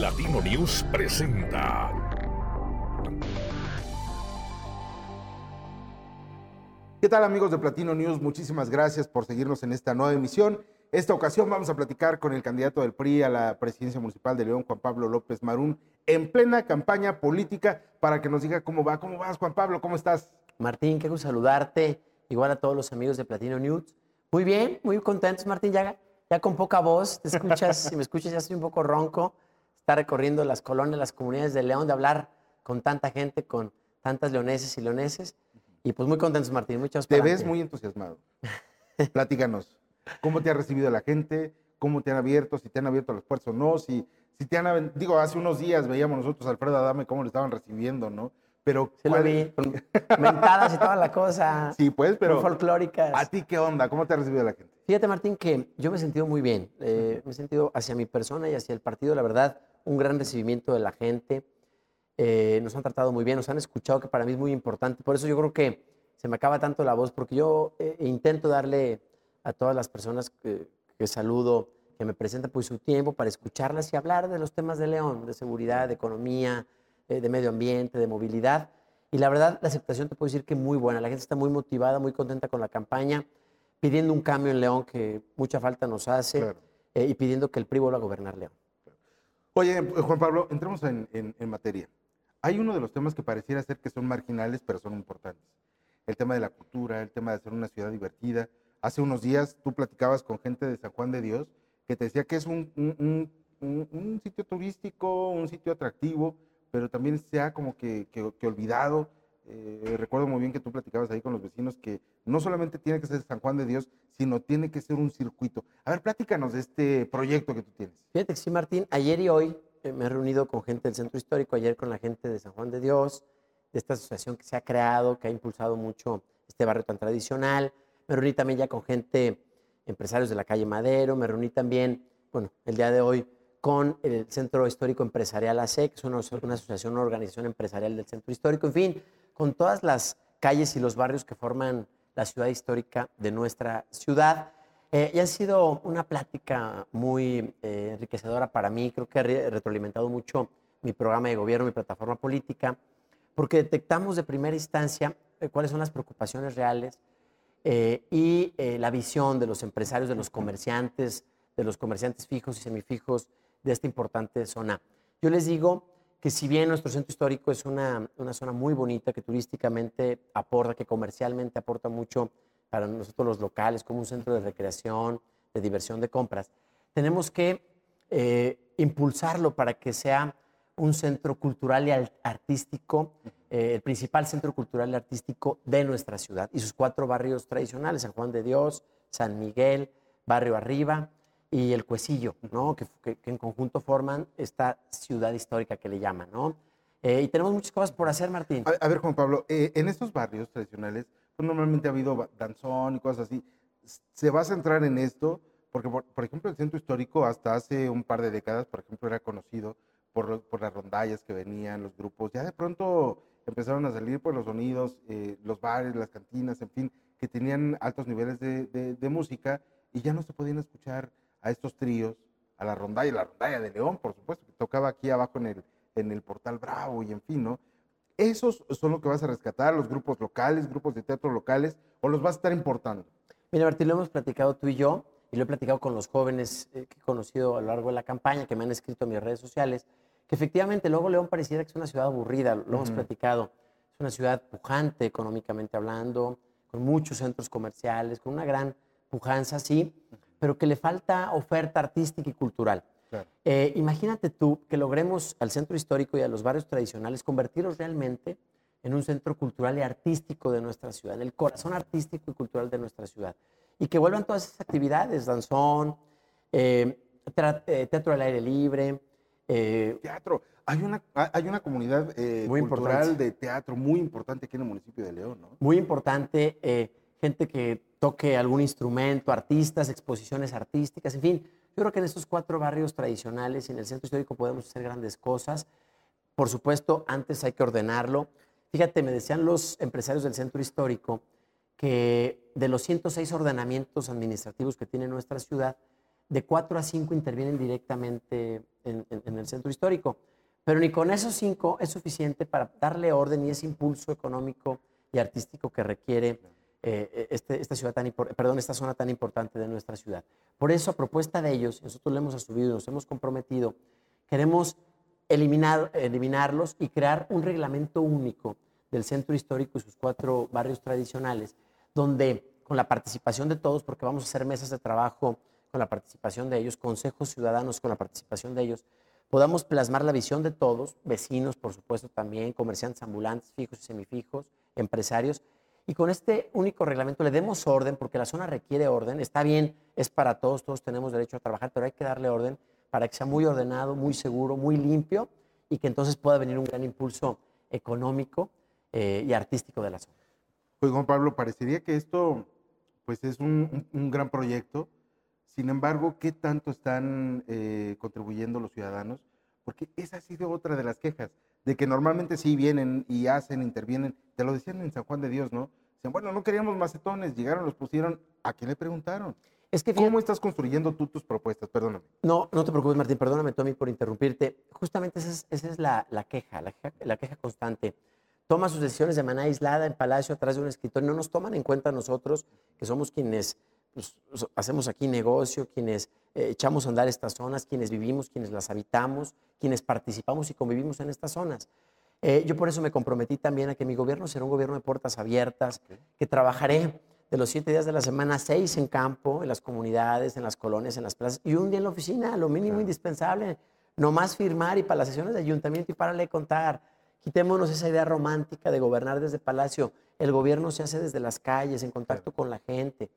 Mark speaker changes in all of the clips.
Speaker 1: Platino News presenta.
Speaker 2: ¿Qué tal amigos de Platino News? Muchísimas gracias por seguirnos en esta nueva emisión. Esta ocasión vamos a platicar con el candidato del PRI a la presidencia municipal de León, Juan Pablo López Marún, en plena campaña política para que nos diga cómo va. ¿Cómo vas, Juan Pablo? ¿Cómo estás?
Speaker 3: Martín, qué gusto saludarte. Igual a todos los amigos de Platino News. Muy bien, muy contentos, Martín. Ya, ya con poca voz, te escuchas, si me escuchas ya estoy un poco ronco. Está recorriendo las colonias, las comunidades de León, de hablar con tanta gente, con tantas leoneses y leoneses. Y pues muy contentos, Martín. Muchas
Speaker 2: Te ves muy entusiasmado. Platícanos. ¿Cómo te ha recibido la gente? ¿Cómo te han abierto? Si te han abierto las puertas o no. Si, si te han... Digo, hace unos días veíamos nosotros a Alfredo Adame cómo le estaban recibiendo, ¿no?
Speaker 3: Pero, sí lo vi, mentadas y toda la cosa.
Speaker 2: Sí, pues, pero...
Speaker 3: folclóricas.
Speaker 2: ¿A ti qué onda? ¿Cómo te ha recibido la gente?
Speaker 3: Fíjate, Martín, que yo me he sentido muy bien. Eh, me he sentido hacia mi persona y hacia el partido, la verdad, un gran recibimiento de la gente. Eh, nos han tratado muy bien, nos han escuchado, que para mí es muy importante. Por eso yo creo que se me acaba tanto la voz, porque yo eh, intento darle a todas las personas que, que saludo, que me presentan pues, su tiempo para escucharlas y hablar de los temas de León, de seguridad, de economía, eh, de medio ambiente, de movilidad. Y la verdad, la aceptación te puedo decir que muy buena. La gente está muy motivada, muy contenta con la campaña, pidiendo un cambio en León que mucha falta nos hace eh, y pidiendo que el PRI vuelva a gobernar León.
Speaker 2: Oye, Juan Pablo, entremos en, materia. Hay uno de los temas que pareciera ser que son marginales, pero son importantes. El tema de la cultura, el tema de hacer una ciudad divertida, hace unos días tú platicabas con gente de San Juan de Dios que te decía que es un, sitio turístico, un sitio atractivo, pero también se ha como que, olvidado. Eh, recuerdo muy bien que tú platicabas ahí con los vecinos que no solamente tiene que ser San Juan de Dios, sino tiene que ser un circuito. A ver, platícanos de este proyecto que tú tienes.
Speaker 3: Fíjate que sí, Martín, ayer y hoy eh, me he reunido con gente del centro histórico, ayer con la gente de San Juan de Dios, de esta asociación que se ha creado, que ha impulsado mucho este barrio tan tradicional me reuní también ya con gente, empresarios de la calle Madero, me reuní también, bueno, el día de hoy con el Centro Histórico Empresarial AC, que es una, asociación, una organización empresarial del Centro Histórico, en fin, con todas las calles y los barrios que forman la ciudad histórica de nuestra ciudad. Eh, y ha sido una plática muy eh, enriquecedora para mí, creo que ha retroalimentado mucho mi programa de gobierno, mi plataforma política, porque detectamos de primera instancia eh, cuáles son las preocupaciones reales, eh, y eh, la visión de los empresarios, de los comerciantes, de los comerciantes fijos y semifijos de esta importante zona. Yo les digo que si bien nuestro centro histórico es una, una zona muy bonita, que turísticamente aporta, que comercialmente aporta mucho para nosotros los locales, como un centro de recreación, de diversión, de compras, tenemos que eh, impulsarlo para que sea un centro cultural y artístico eh, el principal centro cultural y artístico de nuestra ciudad y sus cuatro barrios tradicionales, San Juan de Dios, San Miguel, Barrio Arriba y El Cuecillo, ¿no? que, en conjunto forman esta ciudad histórica que le llaman. ¿no? Eh, y tenemos muchas cosas por hacer, Martín.
Speaker 2: A, ver, Juan Pablo, eh, en estos barrios tradicionales, pues normalmente ha habido danzón y cosas así. ¿Se va a centrar en esto? Porque, por, ejemplo, el centro histórico hasta hace un par de décadas, por ejemplo, era conocido por, por las rondallas que venían, los grupos. Ya de pronto empezaron a salir por pues, los sonidos, eh, los bares, las cantinas, en fin, que tenían altos niveles de, música y ya no se podían escuchar a estos tríos, a la rondalla, la rondalla de León, por supuesto, que tocaba aquí abajo en el, en el portal Bravo y en fin, ¿no? ¿Esos son lo que vas a rescatar, los grupos locales, grupos de teatro locales, o los vas a estar importando?
Speaker 3: Mira, Martín, lo hemos platicado tú y yo, y lo he platicado con los jóvenes eh, que he conocido a lo largo de la campaña, que me han escrito en mis redes sociales, que efectivamente luego León pareciera que es una ciudad aburrida, lo hemos platicado. Es una ciudad pujante económicamente hablando, con muchos centros comerciales, con una gran pujanza, sí, pero que le falta oferta artística y cultural. Eh, imagínate tú que logremos al centro histórico y a los barrios tradicionales convertirlos realmente en un centro cultural y artístico de nuestra ciudad, en el corazón artístico y cultural de nuestra ciudad. Y que vuelvan todas esas actividades, danzón, eh, eh, teatro al aire libre,
Speaker 2: eh, teatro. Hay una, hay una comunidad eh, cultural de teatro muy importante aquí en el municipio de León, ¿no?
Speaker 3: Muy importante, eh, gente que toque algún instrumento, artistas, exposiciones artísticas, en fin. Yo creo que en estos cuatro barrios tradicionales y en el centro histórico podemos hacer grandes cosas. Por supuesto, antes hay que ordenarlo. Fíjate, me decían los empresarios del centro histórico que de los 106 ordenamientos administrativos que tiene nuestra ciudad, de cuatro a cinco intervienen directamente en, en- en el centro histórico. Pero ni con esos cinco es suficiente para darle orden y ese impulso económico y artístico que requiere eh, este- esta, ciudad tan, perdón, esta zona tan importante de nuestra ciudad. Por eso, a propuesta de ellos, nosotros lo hemos asumido nos hemos comprometido, queremos eliminar, eliminarlos y crear un reglamento único del centro histórico y sus cuatro barrios tradicionales, donde con la participación de todos, porque vamos a hacer mesas de trabajo con la participación de ellos, consejos ciudadanos con la participación de ellos, podamos plasmar la visión de todos, vecinos, por supuesto, también, comerciantes ambulantes, fijos y semifijos, empresarios, y con este único reglamento le demos orden, porque la zona requiere orden, está bien, es para todos, todos tenemos derecho a trabajar, pero hay que darle orden para que sea muy ordenado, muy seguro, muy limpio, y que entonces pueda venir un gran impulso económico eh, y artístico de la zona.
Speaker 2: Pues Juan Pablo, parecería que esto pues es un, gran proyecto. Sin embargo, ¿qué tanto están eh, contribuyendo los ciudadanos? Porque esa ha sido otra de las quejas, de que normalmente sí vienen y hacen, intervienen. Te lo decían en San Juan de Dios, ¿no? Dicen, bueno, no queríamos macetones, llegaron, los pusieron. ¿A quién le preguntaron?
Speaker 3: Es que
Speaker 2: ¿Cómo estás construyendo tú tus propuestas? Perdóname.
Speaker 3: No, no te preocupes, Martín, perdóname, Tommy, por interrumpirte. Justamente esa es, esa es la, la queja, la queja, la queja constante. Toma sus decisiones de manera aislada en Palacio, atrás de un escritorio. No nos toman en cuenta nosotros, que somos quienes pues, hacemos aquí negocio, quienes eh, echamos a andar estas zonas, quienes vivimos, quienes las habitamos, quienes participamos y convivimos en estas zonas. Eh, yo por eso me comprometí también a que mi gobierno será un gobierno de puertas abiertas, que trabajaré de los siete días de la semana, seis en campo, en las comunidades, en las colonias, en las plazas, y un día en la oficina, lo mínimo
Speaker 2: Claro.
Speaker 3: indispensable, no más firmar y para las sesiones de ayuntamiento y párale de contar. Quitémonos esa idea romántica de gobernar desde Palacio. El gobierno se hace desde las calles, en contacto con la gente.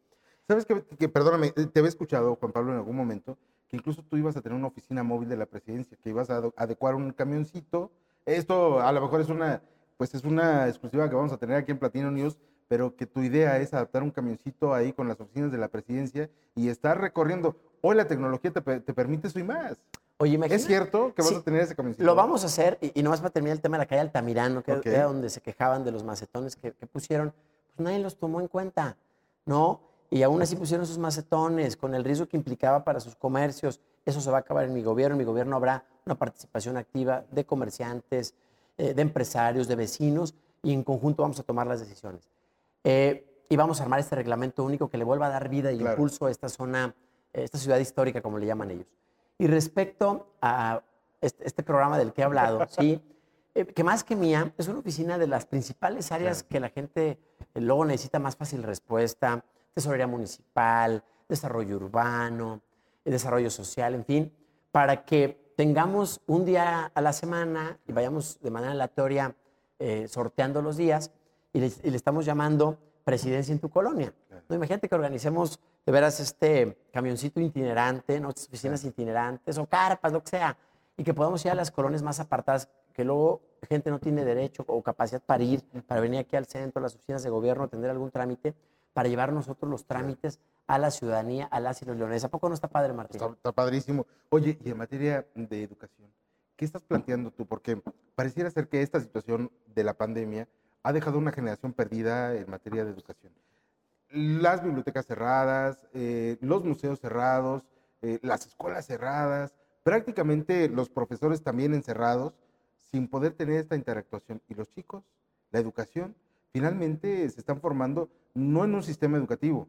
Speaker 2: ¿Sabes que, que- perdóname, eh, te había escuchado, Juan Pablo, en algún momento, que incluso tú ibas a tener una oficina móvil de la presidencia, que ibas a adecuar un camioncito. Esto a lo mejor es una, pues es una exclusiva que vamos a tener aquí en Platino News, pero que tu idea es adaptar un camioncito ahí con las oficinas de la presidencia y estar recorriendo. Hoy la tecnología te, pe- te permite eso y más.
Speaker 3: Oye, imagínate.
Speaker 2: ¿Es cierto que vas
Speaker 3: Sí,
Speaker 2: a tener ese camioncito?
Speaker 3: Lo vamos a hacer, y, y nomás para terminar el tema de la calle Altamirano, que era donde se quejaban de los macetones que, que pusieron, pues nadie los tomó en cuenta, ¿no? Y aún así pusieron sus macetones, con el riesgo que implicaba para sus comercios. Eso se va a acabar en mi gobierno. En mi gobierno habrá una participación activa de comerciantes, eh, de empresarios, de vecinos, y en conjunto vamos a tomar las decisiones. Eh, y vamos a armar este reglamento único que le vuelva a dar vida y
Speaker 2: Claro.
Speaker 3: impulso a esta zona, eh, esta ciudad histórica, como le llaman ellos. Y respecto a este, este programa del que he hablado, sí, eh, que más que mía, es una oficina de las principales áreas que la gente eh, luego necesita más fácil respuesta, tesorería municipal, desarrollo urbano, eh, desarrollo social, en fin, para que tengamos un día a la semana y vayamos de manera aleatoria eh, sorteando los días y le, y le estamos llamando presidencia en tu colonia. ¿no? Imagínate que organicemos de veras este camioncito itinerante, ¿no? Estas oficinas itinerantes o carpas, lo que sea, y que podamos ir a las colonias más apartadas, que luego gente no tiene derecho o capacidad para ir, para venir aquí al centro, a las oficinas de gobierno, atender algún trámite, para llevar nosotros los trámites a la ciudadanía, a los leones. ¿A poco no está padre, Martín?
Speaker 2: Está, está padrísimo. Oye, y en materia de educación, ¿qué estás planteando tú? Porque pareciera ser que esta situación de la pandemia ha dejado una generación perdida en materia de educación. Las bibliotecas cerradas, eh, los museos cerrados, eh, las escuelas cerradas, prácticamente los profesores también encerrados, sin poder tener esta interactuación. Y los chicos, la educación, finalmente se están formando no en un sistema educativo,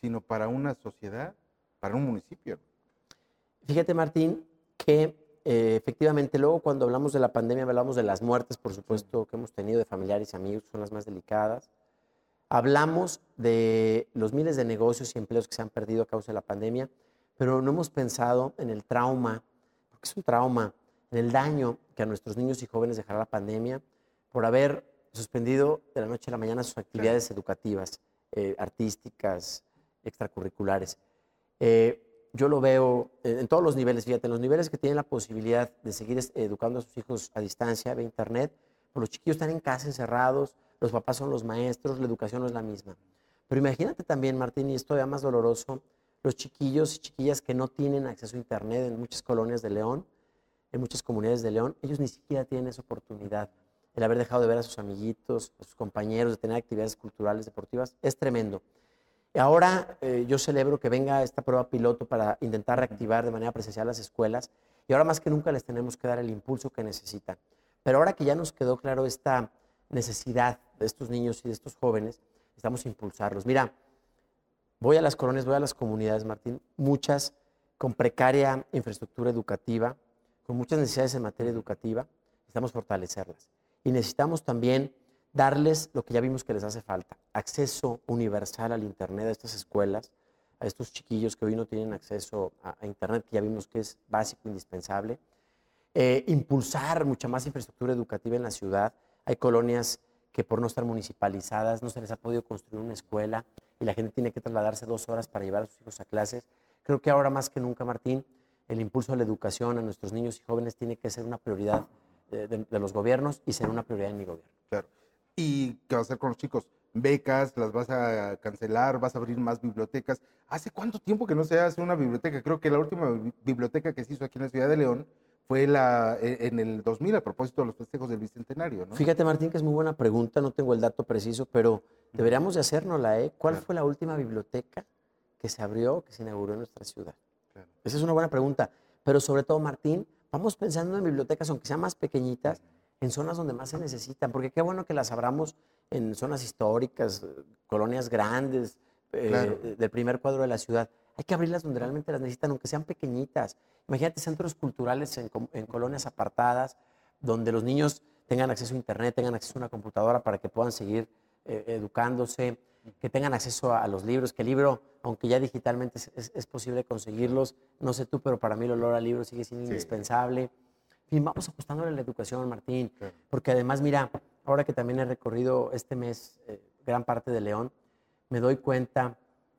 Speaker 2: sino para una sociedad, para un municipio.
Speaker 3: Fíjate, Martín, que eh, efectivamente luego cuando hablamos de la pandemia hablamos de las muertes, por supuesto, que hemos tenido de familiares y amigos, son las más delicadas. Hablamos de los miles de negocios y empleos que se han perdido a causa de la pandemia, pero no hemos pensado en el trauma, porque es un trauma, en el daño que a nuestros niños y jóvenes dejará la pandemia por haber suspendido de la noche a la mañana sus actividades educativas, eh, artísticas, extracurriculares. Eh, yo lo veo en, todos los niveles, fíjate, en los niveles que tienen la posibilidad de seguir educando a sus hijos a distancia, vía internet, pues los chiquillos están en casa encerrados, los papás son los maestros, la educación no es la misma. Pero imagínate también, Martín, y esto todavía más doloroso, los chiquillos y chiquillas que no tienen acceso a internet en muchas colonias de León, en muchas comunidades de León, ellos ni siquiera tienen esa oportunidad. El haber dejado de ver a sus amiguitos, a sus compañeros, de tener actividades culturales, deportivas, es tremendo. Y ahora eh, yo celebro que venga esta prueba piloto para intentar reactivar de manera presencial las escuelas y ahora más que nunca les tenemos que dar el impulso que necesitan. Pero ahora que ya nos quedó claro esta necesidad de estos niños y de estos jóvenes, necesitamos impulsarlos. Mira, voy a las colonias, voy a las comunidades, Martín, muchas con precaria infraestructura educativa, con muchas necesidades en materia educativa, necesitamos fortalecerlas. Y necesitamos también darles lo que ya vimos que les hace falta, acceso universal al Internet a estas escuelas, a estos chiquillos que hoy no tienen acceso a, Internet, que ya vimos que es básico, indispensable. Eh, impulsar mucha más infraestructura educativa en la ciudad. Hay colonias que por no estar municipalizadas no se les ha podido construir una escuela y la gente tiene que trasladarse dos horas para llevar a sus hijos a clases. Creo que ahora más que nunca, Martín, el impulso a la educación a nuestros niños y jóvenes tiene que ser una prioridad de, de los gobiernos y ser una prioridad en mi gobierno.
Speaker 2: Claro. ¿Y qué vas a hacer con los chicos? becas, las vas a cancelar, vas a abrir más bibliotecas. ¿Hace cuánto tiempo que no se hace una biblioteca? Creo que la última biblioteca que se hizo aquí en la ciudad de León fue la, e, en el 2000 a propósito de los festejos del Bicentenario. ¿no?
Speaker 3: Fíjate, Martín, que es muy buena pregunta, no tengo el dato preciso, pero deberíamos de hacérnosla. ¿eh? ¿Cuál fue la última biblioteca que se abrió, que se inauguró en nuestra ciudad? Esa es una buena pregunta. Pero sobre todo, Martín, vamos pensando en bibliotecas, aunque sean más pequeñitas, en zonas donde más se necesitan, porque qué bueno que las abramos en zonas históricas, colonias grandes, eh, del primer cuadro de la ciudad. Hay que abrirlas donde realmente las necesitan, aunque sean pequeñitas. Imagínate centros culturales en, colonias apartadas, donde los niños tengan acceso a Internet, tengan acceso a una computadora para que puedan seguir eh, educándose, que tengan acceso a, los libros, que el libro, aunque ya digitalmente es, posible conseguirlos, no sé tú, pero para mí el olor al libro sigue siendo indispensable. Vamos apostando a la educación, Martín, porque además, mira, ahora que también he recorrido este mes eh, gran parte de León, me doy cuenta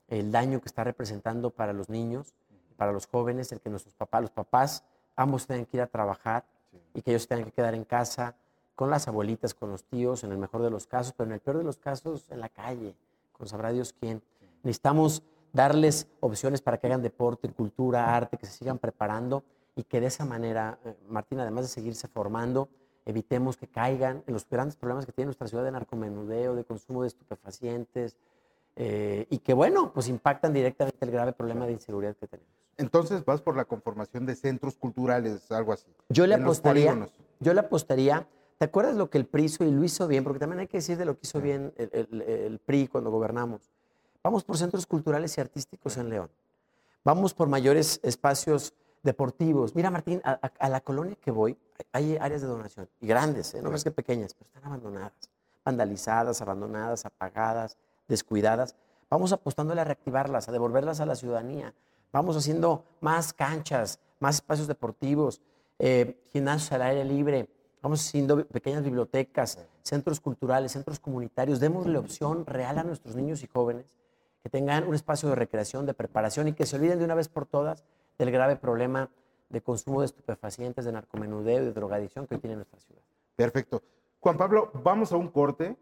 Speaker 3: el daño que está representando para los niños, para los jóvenes, el que nuestros papás, los papás, ambos tengan que ir a trabajar y que ellos tengan que quedar en casa con las abuelitas, con los tíos, en el mejor de los casos, pero en el peor de los casos, en la calle, con sabrá Dios quién. Necesitamos darles opciones para que hagan deporte, cultura, arte, que se sigan preparando y que de esa manera, eh, Martín, además de seguirse formando, evitemos que caigan en los grandes problemas que tiene nuestra ciudad de narcomenudeo, de consumo de estupefacientes, eh, y que, bueno, pues impactan directamente el grave problema de inseguridad que tenemos.
Speaker 2: Entonces vas por la conformación de centros culturales, algo así.
Speaker 3: Yo le apostaría, yo le apostaría, ¿te acuerdas lo que el PRI hizo y lo hizo bien? Porque también hay que decir de lo que hizo bien el, el PRI cuando gobernamos. Vamos por centros culturales y artísticos en León. Vamos por mayores espacios deportivos. Mira, Martín, a, la colonia que voy hay áreas de donación, y grandes, ¿eh? no más que pequeñas, pero están abandonadas, vandalizadas, abandonadas, apagadas, descuidadas. Vamos apostándole a reactivarlas, a devolverlas a la ciudadanía. Vamos haciendo más canchas, más espacios deportivos, eh, gimnasios al aire libre. Vamos haciendo pequeñas bibliotecas, centros culturales, centros comunitarios. Démosle opción real a nuestros niños y jóvenes que tengan un espacio de recreación, de preparación y que se olviden de una vez por todas del grave problema de consumo de estupefacientes, de narcomenudeo y de drogadicción que hoy tiene nuestra ciudad.
Speaker 2: Perfecto. Juan Pablo, vamos a un corte.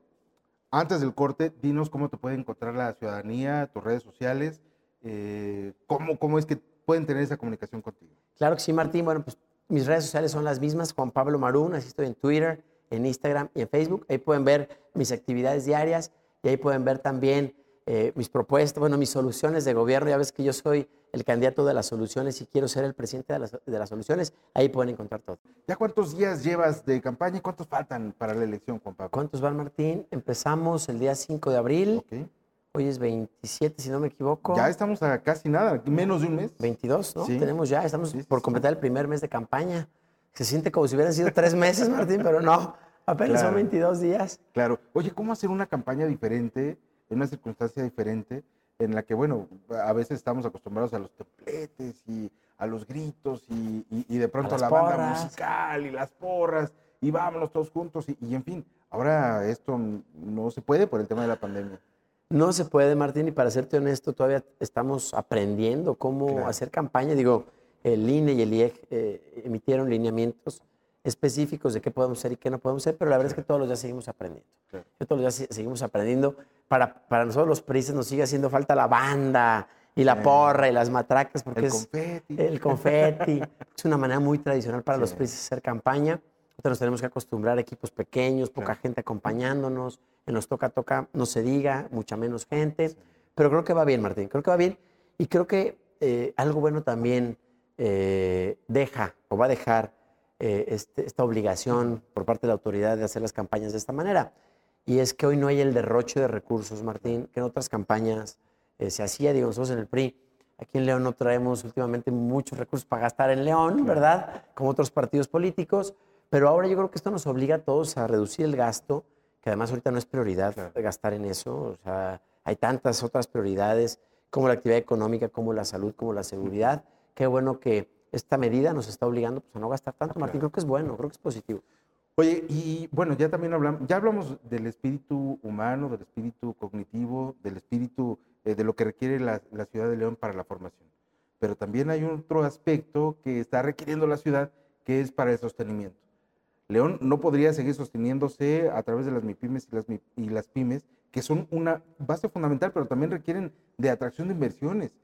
Speaker 2: Antes del corte, dinos cómo te puede encontrar la ciudadanía, tus redes sociales, eh, cómo, cómo es que pueden tener esa comunicación contigo.
Speaker 3: Claro que sí, Martín. Bueno, pues mis redes sociales son las mismas, Juan Pablo Marún, así estoy en Twitter, en Instagram y en Facebook. Ahí pueden ver mis actividades diarias y ahí pueden ver también eh, mis propuestas, bueno, mis soluciones de gobierno. Ya ves que yo soy el candidato de las soluciones y quiero ser el presidente de las, de las soluciones. Ahí pueden encontrar todo.
Speaker 2: ¿Ya cuántos días llevas de campaña y cuántos faltan para la elección, Juan Pablo?
Speaker 3: ¿Cuántos van, Martín? Empezamos el día 5 de abril. Hoy es 27, si no me equivoco.
Speaker 2: Ya estamos a casi nada, menos de un mes.
Speaker 3: 22, ¿no? Tenemos ya, estamos por completar el primer mes de campaña. Se siente como si hubieran sido tres meses, Martín, pero no, apenas son 22 días.
Speaker 2: Claro. Oye, ¿cómo hacer una campaña diferente? En una circunstancia diferente en la que, bueno, a veces estamos acostumbrados a los tepletes y a los gritos y, de pronto a, la banda musical y las porras y vámonos todos juntos y, en fin, ahora esto no se puede por el tema de la pandemia.
Speaker 3: No se puede, Martín, y para serte honesto, todavía estamos aprendiendo cómo hacer campaña. Digo, el INE y el IEG eh, emitieron lineamientos específicos de qué podemos hacer y qué no podemos hacer, pero la verdad es que todos los días seguimos aprendiendo. Todos los días seguimos aprendiendo. Para, para nosotros los prises nos sigue haciendo falta la banda y la porra y las matracas, porque
Speaker 2: el
Speaker 3: es
Speaker 2: confeti.
Speaker 3: el confeti. es una manera muy tradicional para los prises hacer campaña. Nosotros nos tenemos que acostumbrar a equipos pequeños, poca gente acompañándonos. En los toca-toca no se diga, mucha menos gente. pero creo que va bien, Martín, creo que va bien. Y creo que eh, algo bueno también eh, deja o va a dejar eh, este- esta obligación por parte de la autoridad de hacer las campañas de esta manera. Y es que hoy no hay el derroche de recursos, Martín, que en otras campañas eh, se hacía, digo, nosotros en el PRI, aquí en León no traemos últimamente muchos recursos para gastar en León, ¿verdad? Como otros partidos políticos, pero ahora yo creo que esto nos obliga a todos a reducir el gasto, que además ahorita no es prioridad gastar en eso, o sea, hay tantas otras prioridades como la actividad económica, como la salud, como la seguridad. Qué bueno que esta medida nos está obligando pues, a no gastar tanto, Martín. Creo que es bueno, creo que es positivo.
Speaker 2: Oye, y bueno, ya también hablamos, ya hablamos del espíritu humano, del espíritu cognitivo, del espíritu eh, de lo que requiere la, la ciudad de León para la formación. Pero también hay otro aspecto que está requiriendo la ciudad, que es para el sostenimiento. León no podría seguir sosteniéndose a través de las MIPIMES y las, y las pymes, que son una base fundamental, pero también requieren de atracción de inversiones.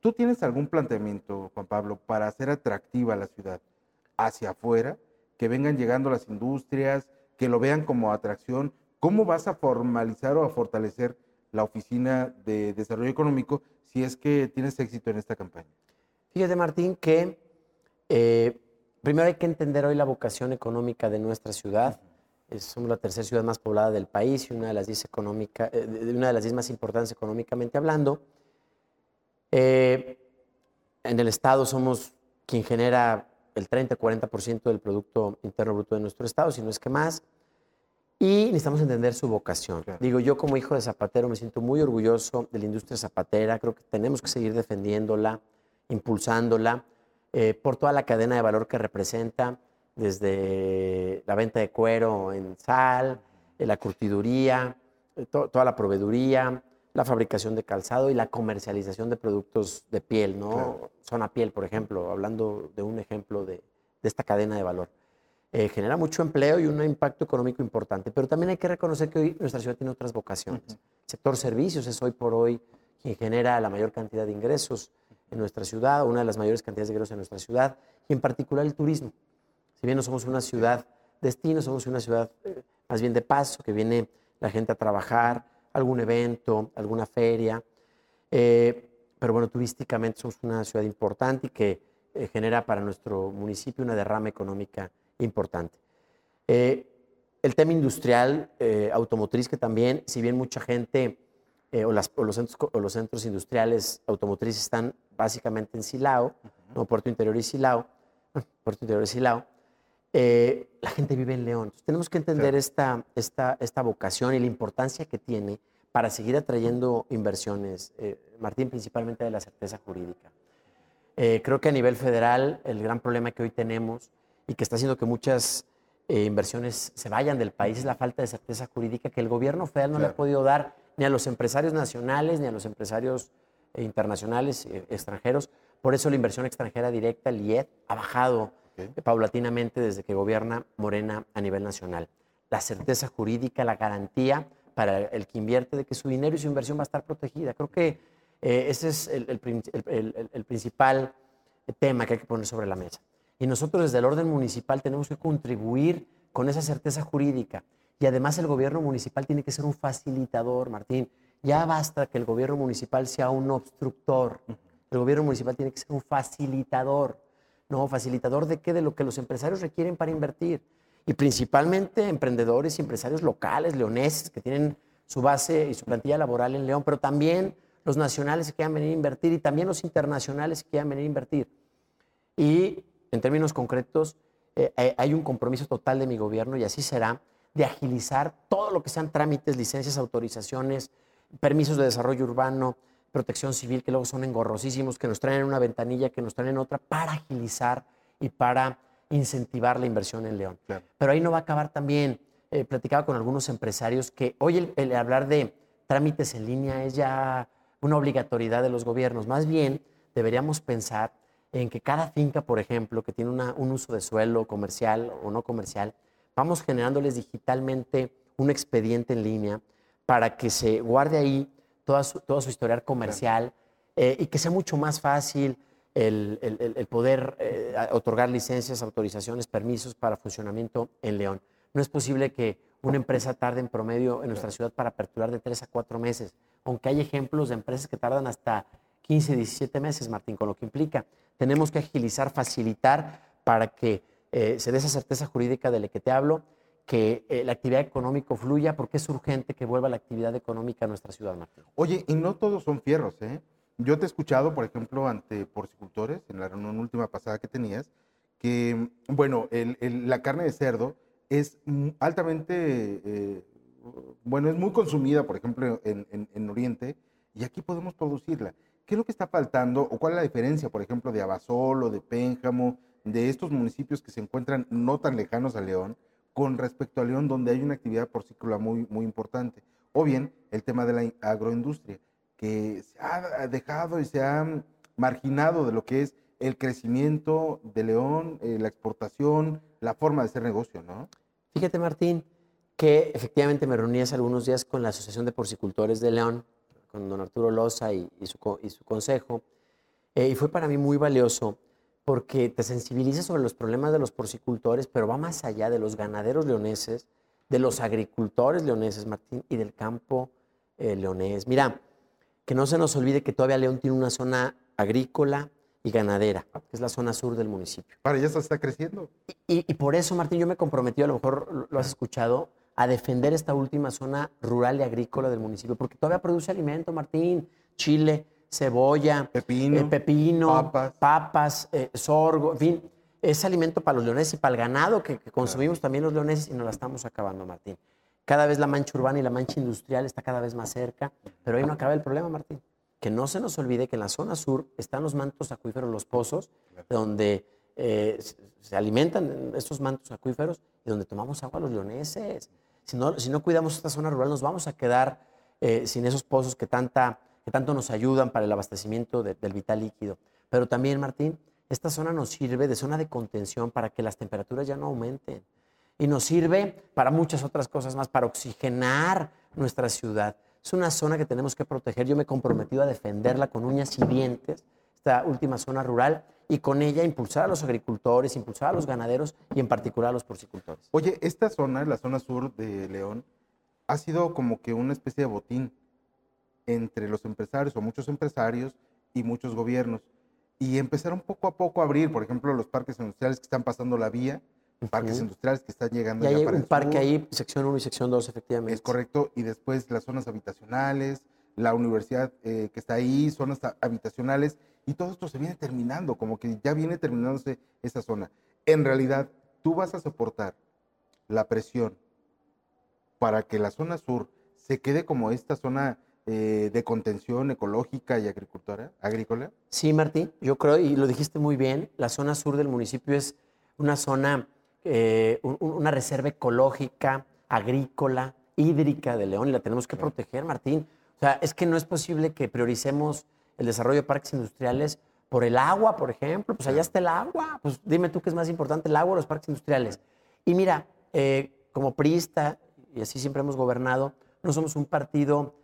Speaker 2: ¿Tú tienes algún planteamiento, Juan Pablo, para hacer atractiva la ciudad hacia afuera, que vengan llegando las industrias, que lo vean como atracción? ¿Cómo vas a formalizar o a fortalecer la Oficina de Desarrollo Económico si es que tienes éxito en esta campaña?
Speaker 3: Fíjate, Martín, que eh, primero hay que entender hoy la vocación económica de nuestra ciudad. Somos la tercera ciudad más poblada del país y una de las diez, económica, eh, una de las diez más importantes económicamente hablando. Eh, en el Estado somos quien genera el 30-40% del Producto Interno Bruto de nuestro Estado, si no es que más. Y necesitamos entender su vocación.
Speaker 2: Claro.
Speaker 3: Digo, yo como hijo de zapatero me siento muy orgulloso de la industria zapatera. Creo que tenemos que seguir defendiéndola, impulsándola, eh, por toda la cadena de valor que representa, desde la venta de cuero en sal, eh, la curtiduría, eh, to- toda la proveeduría, la fabricación de calzado y la comercialización de productos de piel, ¿no?
Speaker 2: Claro.
Speaker 3: Zona piel, por ejemplo, hablando de un ejemplo de, de esta cadena de valor. Eh, genera mucho empleo y un impacto económico importante, pero también hay que reconocer que hoy nuestra ciudad tiene otras vocaciones. El sector servicios es hoy por hoy quien genera la mayor cantidad de ingresos en nuestra ciudad, una de las mayores cantidades de ingresos en nuestra ciudad, y en particular el turismo. Si bien no somos una ciudad destino, somos una ciudad eh, más bien de paso, que viene la gente a trabajar, algún evento, alguna feria. Eh, pero bueno, turísticamente somos una ciudad importante y que eh, genera para nuestro municipio una derrama económica importante. Eh, el tema industrial, automotriz, que también, si bien mucha gente o, las- o los centros, co- o los centros industriales automotrices están básicamente en Silao, ¿no? Puerto Interior y Silao, Puerto Interior y Silao, eh, la gente vive en León. Entonces, tenemos que entender esta, esta, esta vocación y la importancia que tiene para seguir atrayendo inversiones, eh, Martín, principalmente de la certeza jurídica. Eh, creo que a nivel federal el gran problema que hoy tenemos y que está haciendo que muchas eh, inversiones se vayan del país es la falta de certeza jurídica que el gobierno federal no le ha podido dar ni a los empresarios nacionales ni a los empresarios internacionales, extranjeros. Por eso la inversión extranjera directa, el IED, ha bajado Eh, paulatinamente desde que gobierna Morena a nivel nacional. La certeza jurídica, la garantía para el que invierte de que su dinero y su inversión va a estar protegida. Creo que eh, ese es el- el principal tema que hay que poner sobre la mesa. Y nosotros desde el orden municipal tenemos que contribuir con esa certeza jurídica. Y además el gobierno municipal tiene que ser un facilitador, Martín. Ya basta que el gobierno municipal sea un obstructor. El gobierno municipal tiene que ser un facilitador. No, facilitador de qué? De lo que los empresarios requieren para invertir. Y principalmente emprendedores y empresarios locales, leoneses, que tienen su base y su plantilla laboral en León, pero también los nacionales que quieran venir a invertir y también los internacionales que quieran venir a invertir. Y en términos concretos, eh, eh, hay un compromiso total de mi gobierno y así será, de agilizar todo lo que sean trámites, licencias, autorizaciones, permisos de desarrollo urbano, protección civil, que luego son engorrosísimos, que nos traen en una ventanilla, que nos traen en otra, para agilizar y para incentivar la inversión en León.
Speaker 2: Claro.
Speaker 3: Pero ahí no va a acabar también. Eh, platicaba con algunos empresarios que hoy el, el hablar de trámites en línea es ya una obligatoriedad de los gobiernos. Más bien, deberíamos pensar en que cada finca, por ejemplo, que tiene una- un uso de suelo comercial o no comercial, vamos generándoles digitalmente un expediente en línea para que se guarde ahí toda su, todo su historial comercial eh, y que sea mucho más fácil el, el- poder eh, otorgar licencias, autorizaciones, permisos para funcionamiento en León. No es posible que una empresa tarde en promedio en nuestra ciudad para aperturar de tres a cuatro meses. aunque hay ejemplos de empresas que tardan hasta 15, 17 meses, Martín, con lo que implica. Tenemos que agilizar, facilitar para que eh, se dé esa certeza jurídica de la que te hablo, que eh, la actividad económica fluya, porque es urgente que vuelva la actividad económica a nuestra ciudad, Martín.
Speaker 2: Oye, y no todos son fierros, ¿eh? Yo te he escuchado, por ejemplo, ante porcicultores, en la reunión última pasada que tenías, que, bueno, la carne de cerdo es altamente, eh, bueno, es muy consumida, por ejemplo, en, en- en Oriente, y aquí podemos producirla. ¿Qué es lo que está faltando o cuál es la diferencia, por ejemplo, de Abasolo, de Pénjamo, de estos municipios que se encuentran no tan lejanos a León, con respecto a León, donde hay una actividad porcícola muy, muy importante? O bien el tema de la in- agroindustria, que se ha dejado y se ha marginado de lo que es el crecimiento de León, eh, la exportación, la forma de hacer negocio, ¿no?
Speaker 3: Fíjate, Martín, que efectivamente me reuní hace algunos días con la Asociación de Porcicultores de León, con don Arturo Loza y, y su, y su consejo, eh, y fue para mí muy valioso porque te sensibiliza sobre los problemas de los porcicultores, pero va más allá de los ganaderos leoneses, de los agricultores leoneses, Martín, y del campo eh, leonés. Mira, que no se nos olvide que todavía León tiene una zona agrícola y ganadera, que es la zona sur del municipio.
Speaker 2: Para ya está creciendo.
Speaker 3: Y, y por eso, Martín, yo me comprometí, a lo mejor lo has escuchado, a defender esta última zona rural y agrícola del municipio, porque todavía produce alimento, Martín, chile, cebolla,
Speaker 2: Pepino,
Speaker 3: eh, pepino,
Speaker 2: papas.
Speaker 3: papas, eh, sorgo, en fin, es alimento para los leoneses y para el ganado que, que consumimos también los leoneses y nos la estamos acabando, Martín. Cada vez la mancha urbana y la mancha industrial está cada vez más cerca, pero ahí no acaba el problema, Martín. Que no se nos olvide que en la zona sur están los mantos acuíferos, los pozos, donde eh, se- se alimentan estos mantos acuíferos y donde tomamos agua los leoneses. Si no, si no cuidamos esta zona rural, nos vamos a quedar eh, sin esos pozos que, tanta, que tanto nos ayudan para el abastecimiento de- del vital líquido. Pero también, Martín, esta zona nos sirve de zona de contención para que las temperaturas ya no aumenten. Y nos sirve para muchas otras cosas más, para oxigenar nuestra ciudad. Es una zona que tenemos que proteger. Yo me he comprometido a defenderla con uñas y dientes, esta última zona rural, y con ella impulsar a los agricultores, impulsar a los ganaderos y en particular a los porcicultores.
Speaker 2: Oye, esta zona, la zona sur de León, ha sido como que una especie de botín entre los empresarios o muchos empresarios y muchos gobiernos. Y empezaron poco a poco a abrir, por ejemplo, los parques industriales que están pasando la vía, parques industriales que están llegando
Speaker 3: Y
Speaker 2: ya
Speaker 3: hay
Speaker 2: para
Speaker 3: un parque
Speaker 2: sur.
Speaker 3: ahí, sección 1 y sección 2, efectivamente.
Speaker 2: Es correcto. Y después las zonas habitacionales, la universidad eh, que está ahí, zonas ha- habitacionales, y todo esto se viene terminando, como que ya viene terminándose esa zona. En realidad, tú vas a soportar la presión para que la zona sur se quede como esta zona eh, de contención ecológica y agricultora, agrícola.
Speaker 3: Sí, Martín, yo creo, y lo dijiste muy bien, la zona sur del municipio es una zona, eh, un- un- una reserva ecológica, agrícola, hídrica de León, y la tenemos que
Speaker 2: Claro.
Speaker 3: proteger, Martín. O sea, es que no es posible que prioricemos el desarrollo de parques industriales por el agua, por ejemplo. Pues allá está el agua. Pues dime tú qué es más importante, el agua o los parques industriales. Y mira, eh, como priista, y así siempre hemos gobernado, no somos un partido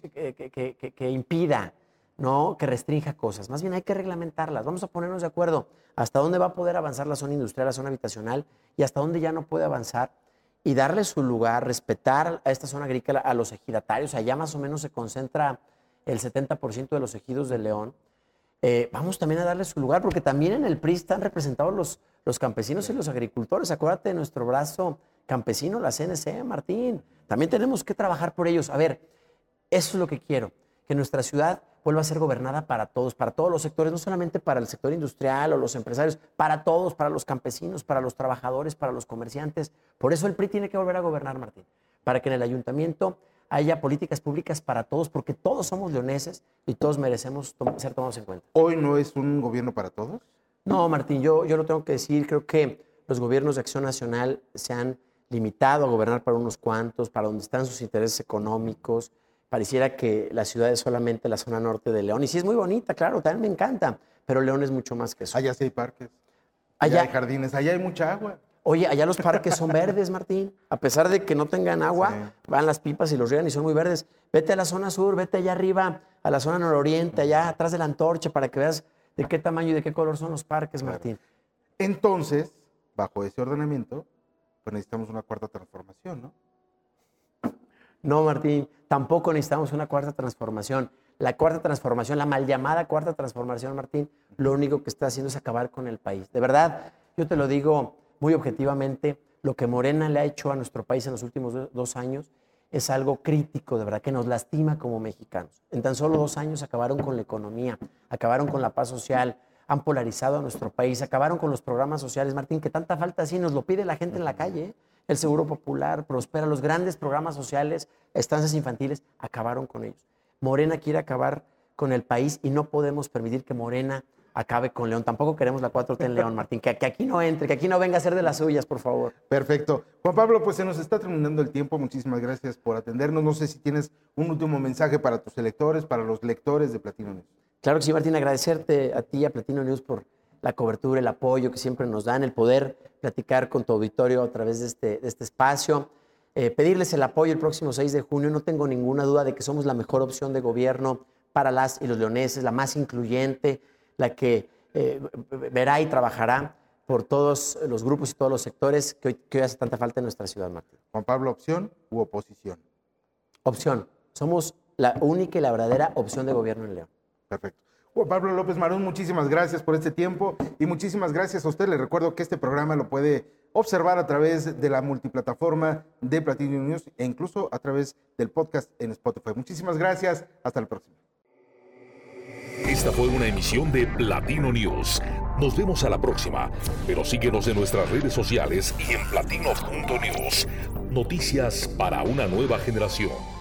Speaker 3: que, que- que- que- impida, ¿no? que restrinja cosas. Más bien hay que reglamentarlas. Vamos a ponernos de acuerdo hasta dónde va a poder avanzar la zona industrial, la zona habitacional y hasta dónde ya no puede avanzar y darle su lugar, respetar a esta zona agrícola, a los ejidatarios. Allá más o menos se concentra el 70% de los ejidos de León. Eh, vamos también a darle su lugar, porque también en el PRI están representados los, los campesinos y los agricultores. Acuérdate de nuestro brazo campesino, la CNC, Martín. También tenemos que trabajar por ellos. A ver, eso es lo que quiero, que nuestra ciudad vuelva a ser gobernada para todos, para todos los sectores, no solamente para el sector industrial o los empresarios, para todos, para los campesinos, para los trabajadores, para los comerciantes. Por eso el PRI tiene que volver a gobernar, Martín, para que en el ayuntamiento haya políticas públicas para todos, porque todos somos leoneses y todos merecemos tom- ser tomados en cuenta.
Speaker 2: Hoy no es un gobierno para todos.
Speaker 3: No, Martín, yo, yo lo tengo que decir, creo que los gobiernos de acción nacional se han limitado a gobernar para unos cuantos, para donde están sus intereses económicos. Pareciera que la ciudad es solamente la zona norte de León. Y sí es muy bonita, claro, también me encanta, pero León es mucho más que eso.
Speaker 2: Allá sí hay parques, allá
Speaker 3: Allá,
Speaker 2: hay jardines, allá hay mucha agua.
Speaker 3: oye, allá los parques son verdes, Martín. A pesar de que no tengan agua,
Speaker 2: Sí.
Speaker 3: van las pipas y los riegan y son muy verdes. Vete a la zona sur, vete allá arriba, a la zona nororiente, allá atrás de la antorcha, para que veas de qué tamaño y de qué color son los parques,
Speaker 2: Claro.
Speaker 3: Martín.
Speaker 2: Entonces, bajo ese ordenamiento, pues necesitamos una cuarta transformación, ¿no?
Speaker 3: No, Martín, tampoco necesitamos una cuarta transformación. La cuarta transformación, la mal llamada cuarta transformación, Martín, lo único que está haciendo es acabar con el país. De verdad, yo te lo digo muy objetivamente, lo que Morena le ha hecho a nuestro país en los últimos dos años es algo crítico, de verdad, que nos lastima como mexicanos. En tan solo dos años acabaron con la economía, acabaron con la paz social, han polarizado a nuestro país, acabaron con los programas sociales, Martín, que tanta falta así nos lo pide la gente en la calle. ¿eh? El Seguro Popular, Prospera, los grandes programas sociales, estancias infantiles, acabaron con ellos. Morena quiere acabar con el país y no podemos permitir que Morena acabe con León. Tampoco queremos la 4T en León, Martín. Que, que, aquí no entre, que aquí no venga a ser de las suyas, por favor.
Speaker 2: Perfecto. Juan Pablo, pues se nos está terminando el tiempo. Muchísimas gracias por atendernos. No sé si tienes un último mensaje para tus electores, para los lectores de Platino News.
Speaker 3: Claro que sí, Martín. Agradecerte a ti, a Platino News, por la cobertura, el apoyo que siempre nos dan, el poder platicar con tu auditorio a través de este, de este espacio. Eh, pedirles el apoyo el próximo 6 de junio. No tengo ninguna duda de que somos la mejor opción de gobierno para las y los leoneses, la más incluyente, la que eh, verá y trabajará por todos los grupos y todos los sectores que hoy, que hoy hace tanta falta en nuestra ciudad, Martín.
Speaker 2: Juan Pablo, ¿opción u oposición?
Speaker 3: Opción. Somos la única y la verdadera opción de gobierno en León.
Speaker 2: Perfecto. Juan Pablo López Marón, muchísimas gracias por este tiempo y muchísimas gracias a usted. Le recuerdo que este programa lo puede observar a través de la multiplataforma de Platino News e incluso a través del podcast en Spotify. Muchísimas gracias. Hasta la próxima.
Speaker 1: Esta fue una emisión de Platino News. Nos vemos a la próxima, pero síguenos en nuestras redes sociales y en platino.news. Noticias para una nueva generación.